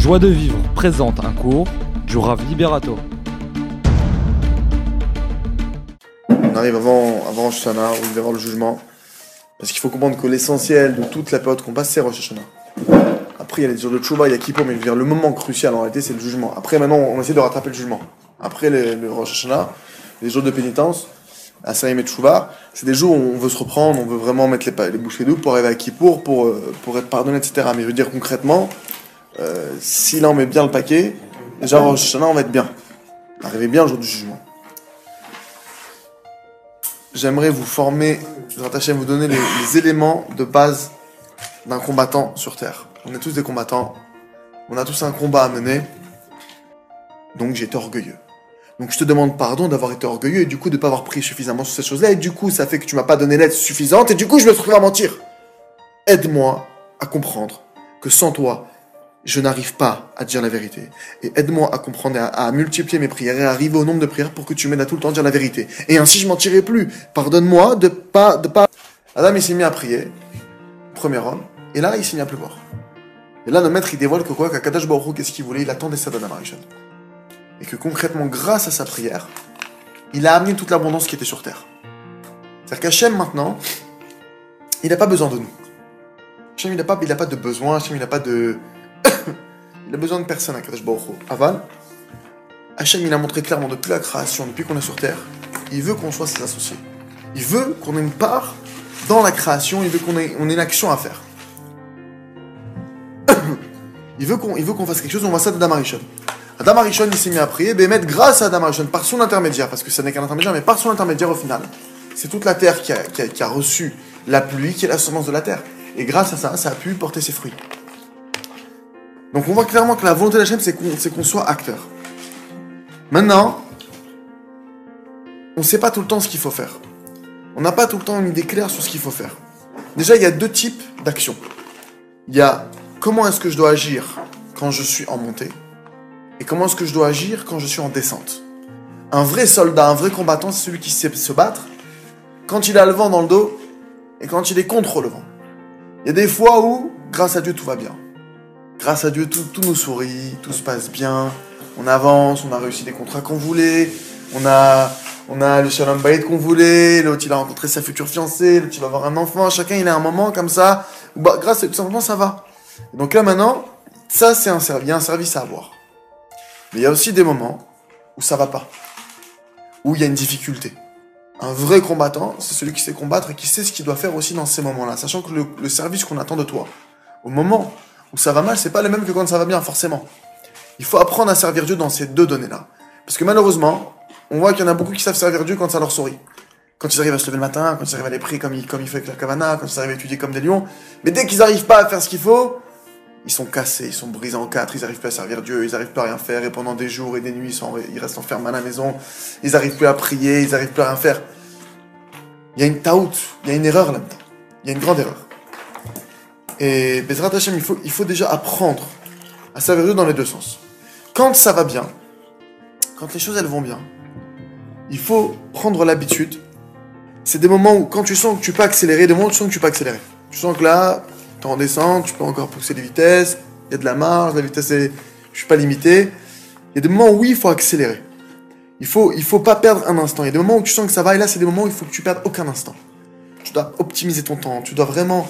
Joie de vivre présente un cours du Rav Liberato. On arrive avant, avant Hashanah, où il va y avoir le jugement. Parce qu'il faut comprendre que l'essentiel de toute la période qu'on passe, c'est Rosh Hashanah. Après, il y a les jours de Tchouba, il y a Kippour, mais le moment crucial en réalité, c'est le jugement. Après, maintenant, on essaie de rattraper le jugement. Après le, Rosh Hashanah, les jours de pénitence, à Saïm et Tchouba, c'est des jours où on veut se reprendre, on veut vraiment mettre les, les bouchées doubles pour arriver à Kippour, pour, euh, pour être pardonné, etc. Mais je veux dire concrètement, euh, si là on met bien le paquet, déjà Rosh on va être bien. Arriver bien au jour du jugement. J'aimerais vous former, je rattache à vous donner les, éléments de base d'un combattant sur Terre. On est tous des combattants, on a tous un combat à mener, donc été orgueilleux. Donc je te demande pardon d'avoir été orgueilleux et du coup de ne pas avoir pris suffisamment sur cette chose-là, et du coup ça fait que tu m'as pas donné l'aide suffisante, et du coup je me retrouve à mentir. Aide-moi à comprendre que sans toi, je n'arrive pas à dire la vérité. Et aide-moi à comprendre à, à multiplier mes prières et à arriver au nombre de prières pour que tu m'aides à tout le temps dire la vérité. Et ainsi je mentirai plus. Pardonne-moi de pas, de pas. Adam il s'est mis à prier, premier homme, et là il s'est mis à pleuvoir. Et là, le maître, il dévoile que quoi Qu'Akadash Baruch qu'est-ce qu'il voulait? Il attendait ça d'Adam. Et que concrètement, grâce à sa prière, il a amené toute l'abondance qui était sur terre. C'est-à-dire qu'Hachem, maintenant, il n'a pas besoin de nous. Hachem, il n'a pas, il pas de besoin. Hachem, il n'a pas de... il a besoin de personne, Akadash Baruch Hu. Aval, Hachem, il a montré clairement depuis la création, depuis qu'on est sur terre, il veut qu'on soit ses associés. Il veut qu'on ait une part dans la création, il veut qu'on ait, on ait une action à faire. Il veut qu'on fasse quelque chose, on voit ça d'Adam Arishon. Adam Arishon, il s'est mis à prier, Bémet, grâce à Adam Arishon, par son intermédiaire, parce que ça n'est qu'un intermédiaire, mais par son intermédiaire au final, c'est toute la terre qui a, qui a- qui a reçu la pluie, qui est la semence de la terre. Et grâce à ça, ça a pu porter ses fruits. Donc on voit clairement que la volonté de c'est qu'on c'est qu'on soit acteur. Maintenant, on ne sait pas tout le temps ce qu'il faut faire. On n'a pas tout le temps une idée claire sur ce qu'il faut faire. Déjà, il y a deux types d'actions. Il y a comment est-ce que je dois agir quand je suis en montée et comment est-ce que je dois agir quand je suis en descente. Un vrai soldat, un vrai combattant, c'est celui qui sait se battre quand il a le vent dans le dos et quand il est contre le vent. Il y a des fois où, grâce à Dieu, tout va bien. Grâce à Dieu, tout, tout nous sourit, tout se passe bien, on avance, on a réussi les contrats qu'on voulait, on a, on a le shalom bayit qu'on voulait, l'autre il a rencontré sa future fiancée, l'autre il va avoir un enfant, chacun il a un moment comme ça, bah, grâce à tout simplement ça va. Donc là maintenant, ça c'est un service, il un service à avoir. Mais il y a aussi des moments où ça va pas, où il y a une difficulté. Un vrai combattant, c'est celui qui sait combattre et qui sait ce qu'il doit faire aussi dans ces moments-là, sachant que le service qu'on attend de toi, au moment où ça va mal, c'est pas le même que quand ça va bien, forcément. Il faut apprendre à servir Dieu dans ces deux données-là. Parce que malheureusement, on voit qu'il y en a beaucoup qui savent servir Dieu quand ça leur sourit. Quand ils arrivent à se lever le matin, quand ils arrivent à les prier comme il, comme il fait avec la kavana, quand ils arrivent à étudier comme des lions. Mais dès qu'ils n'arrivent pas à faire ce qu'il faut, ils sont cassés, ils sont brisés en quatre, ils n'arrivent plus à servir Dieu, ils n'arrivent plus à rien faire, et pendant des jours et des nuits, ils, ils restent enfermés à la maison, ils n'arrivent plus à prier, ils n'arrivent plus à rien faire. Il y a une taout, il y a une erreur là-dedans. Il y a une grande erreur. Et Bezrat Hashem, il faut, il faut déjà apprendre à Dieu dans les deux sens. Quand ça va bien, quand les choses elles vont bien, il faut prendre l'habitude. C'est des moments où quand tu sens que tu peux accélérer, des moments où tu sens que tu peux accélérer. Tu sens que là, tu es en descente, tu peux encore pousser les vitesses, il y a de la marge, la vitesse est, je suis pas limité. Il y a des moments où oui, il faut accélérer. Il faut, il faut pas perdre un instant. Il y a des moments où tu sens que ça va, et là, c'est des moments où il faut que tu perdes aucun instant. Tu dois optimiser ton temps. Tu dois vraiment,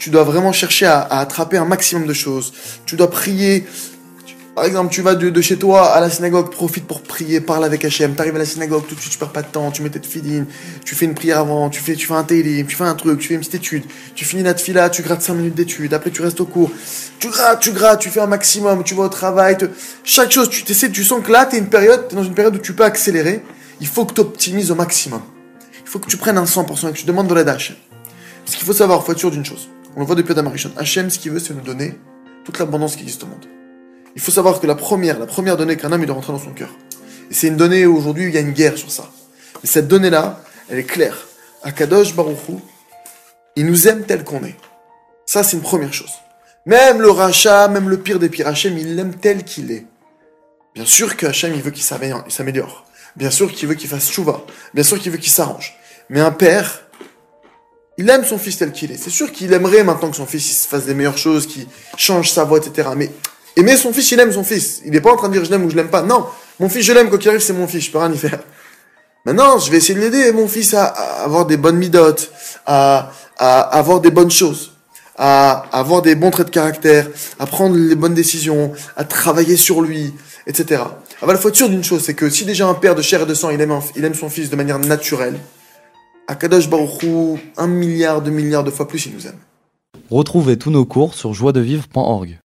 tu dois vraiment chercher à, attraper un maximum de choses. Tu dois prier. Par exemple, tu vas de, chez toi à la synagogue, profite pour prier, parle avec Hachem. T'arrives à la synagogue, tout de suite, tu perds pas de temps, tu mets tes tefillin, tu fais une prière avant, tu fais, tu fais un télim, tu fais un truc, tu fais une petite étude, tu finis la tefila, tu grattes 5 minutes d'étude, après tu restes au cours, tu grattes, tu grattes, tu fais un maximum, tu vas au travail, chaque chose, tu t'essaies, tu sens que là, t'es une période, t'es dans une période où tu peux accélérer, il faut que tu optimises au maximum. Il faut que tu prennes un 100% et que tu demandes de l'aide à. Parce qu'il faut savoir, il faut être sûr d'une chose. On le voit depuis Adam Arishon. Hachem, ce qu'il veut, c'est nous donner toute l'abondance qui existe au monde. Il faut savoir que la première, la première donnée qu'un homme il doit rentrer dans son cœur. Et c'est une donnée aujourd'hui il y a une guerre sur ça. Mais cette donnée-là, elle est claire. Akadosh Baruchou, il nous aime tel qu'on est. Ça, c'est une première chose. Même le rachat, même le pire des pires Hachem, il l'aime tel qu'il est. Bien sûr que Hachem, il veut qu'il s'améliore. il s'améliore. Bien sûr qu'il veut qu'il fasse chouva. Bien sûr qu'il veut qu'il s'arrange. Mais un père, il aime son fils tel qu'il est. C'est sûr qu'il aimerait maintenant que son fils il se fasse des meilleures choses, qu'il change sa voix, etc. Mais aimer son fils, il aime son fils. Il n'est pas en train de dire je l'aime ou je l'aime pas. Non, mon fils, je l'aime, quoi qu'il arrive, c'est mon fils, je peux rien y faire. Maintenant, je vais essayer de l'aider, mon fils, à, avoir des bonnes midotes, à, avoir des bonnes choses, à avoir des bons traits de caractère, à prendre les bonnes décisions, à travailler sur lui, etc. Alors, il faut être sûr d'une chose, c'est que si déjà un père de chair et de sang, il aime, il aime son fils de manière naturelle, à Kadosh Baruch Hu, un milliard, deux milliards de fois plus, il nous aime. Retrouvez tous nos cours sur joiedevivre.org.